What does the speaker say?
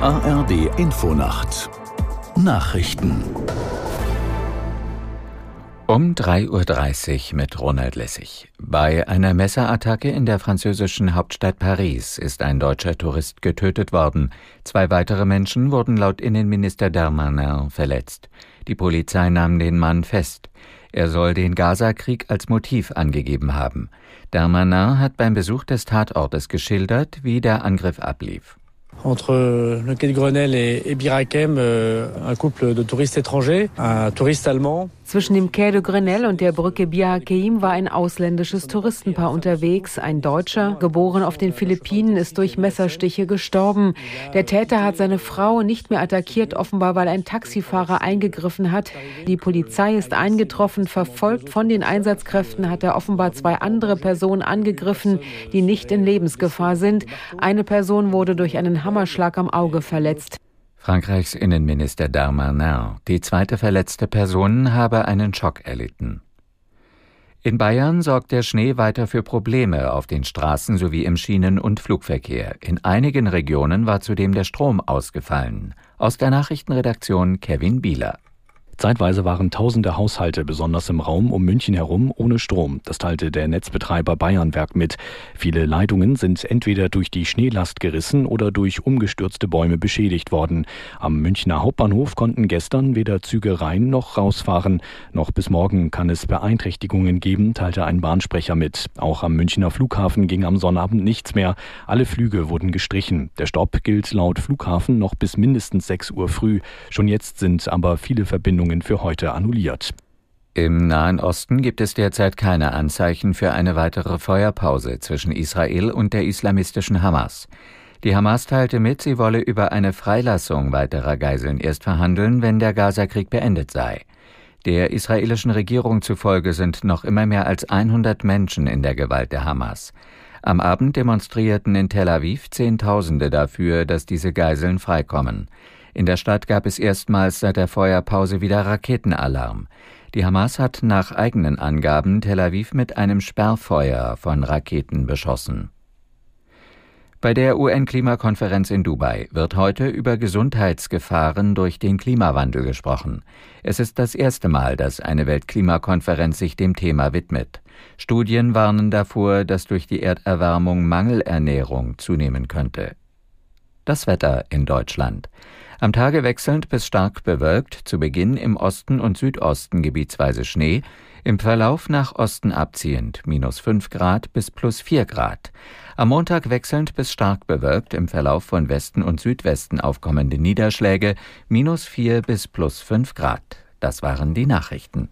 ARD Infonacht Nachrichten um 3.30 Uhr mit Ronald Lessig. Bei einer Messerattacke in der französischen Hauptstadt Paris ist ein deutscher Tourist getötet worden. Zwei weitere Menschen wurden laut Innenminister Darmanin verletzt. Die Polizei nahm den Mann fest. Er soll den Gaza-Krieg als Motiv angegeben haben. Darmanin hat beim Besuch des Tatortes geschildert, wie der Angriff ablief. Entre le quai de Grenelle et, Birakem, euh, un couple de touristes étrangers, un touriste allemand. Zwischen dem Quai de Grenelle und der Brücke Bia Hakeim war ein ausländisches Touristenpaar unterwegs. Ein Deutscher, geboren auf den Philippinen, ist durch Messerstiche gestorben. Der Täter hat seine Frau nicht mehr attackiert, offenbar weil ein Taxifahrer eingegriffen hat. Die Polizei ist eingetroffen, verfolgt von den Einsatzkräften hat er offenbar zwei andere Personen angegriffen, die nicht in Lebensgefahr sind. Eine Person wurde durch einen Hammerschlag am Auge verletzt. Frankreichs Innenminister Darmanin. Die zweite verletzte Person habe einen Schock erlitten. In Bayern sorgt der Schnee weiter für Probleme auf den Straßen sowie im Schienen- und Flugverkehr. In einigen Regionen war zudem der Strom ausgefallen. Aus der Nachrichtenredaktion Kevin Bieler. Zeitweise waren tausende Haushalte, besonders im Raum um München herum, ohne Strom. Das teilte der Netzbetreiber Bayernwerk mit. Viele Leitungen sind entweder durch die Schneelast gerissen oder durch umgestürzte Bäume beschädigt worden. Am Münchner Hauptbahnhof konnten gestern weder Züge rein noch rausfahren. Noch bis morgen kann es Beeinträchtigungen geben, teilte ein Bahnsprecher mit. Auch am Münchner Flughafen ging am Sonnabend nichts mehr. Alle Flüge wurden gestrichen. Der Stopp gilt laut Flughafen noch bis mindestens 6 Uhr früh. Schon jetzt sind aber viele Verbindungen Verhandlungen für heute annulliert. Im Nahen Osten gibt es derzeit keine Anzeichen für eine weitere Feuerpause zwischen Israel und der islamistischen Hamas. Die Hamas teilte mit, sie wolle über eine Freilassung weiterer Geiseln erst verhandeln, wenn der Gazakrieg beendet sei. Der israelischen Regierung zufolge sind noch immer mehr als 100 Menschen in der Gewalt der Hamas. Am Abend demonstrierten in Tel Aviv Zehntausende dafür, dass diese Geiseln freikommen. In der Stadt gab es erstmals seit der Feuerpause wieder Raketenalarm. Die Hamas hat nach eigenen Angaben Tel Aviv mit einem Sperrfeuer von Raketen beschossen. Bei der UN-Klimakonferenz in Dubai wird heute über Gesundheitsgefahren durch den Klimawandel gesprochen. Es ist das erste Mal, dass eine Weltklimakonferenz sich dem Thema widmet. Studien warnen davor, dass durch die Erderwärmung Mangelernährung zunehmen könnte. Das Wetter in Deutschland. Am Tage wechselnd bis stark bewölkt, zu Beginn im Osten und Südosten gebietsweise Schnee, im Verlauf nach Osten abziehend minus 5 Grad bis plus 4 Grad. Am Montag wechselnd bis stark bewölkt, im Verlauf von Westen und Südwesten aufkommende Niederschläge minus 4 bis plus 5 Grad. Das waren die Nachrichten.